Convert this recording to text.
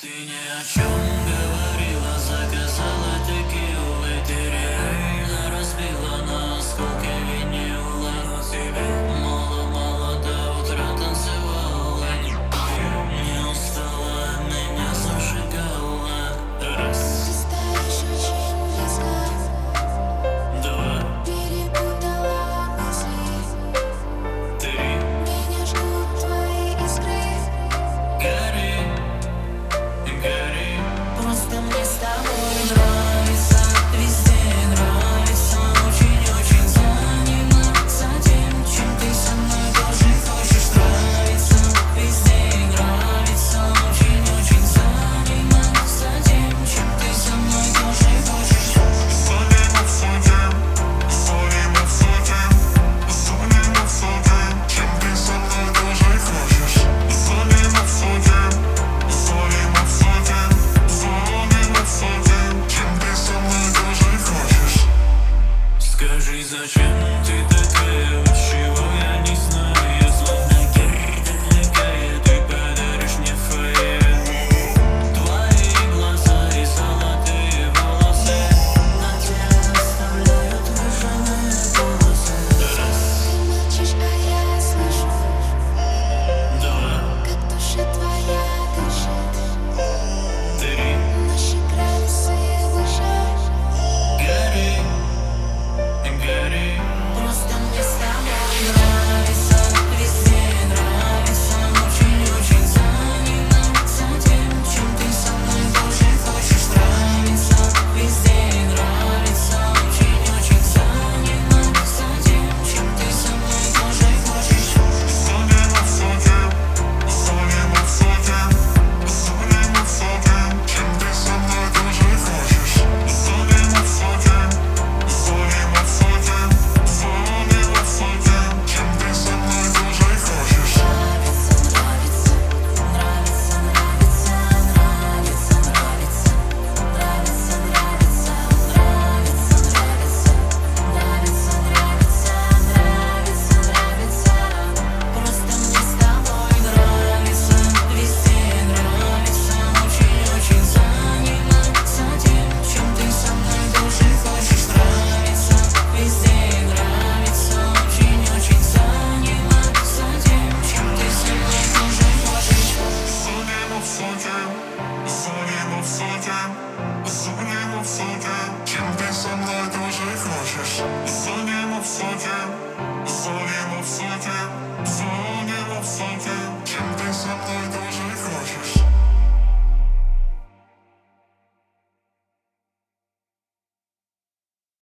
Ты ни о чем 在喧哗。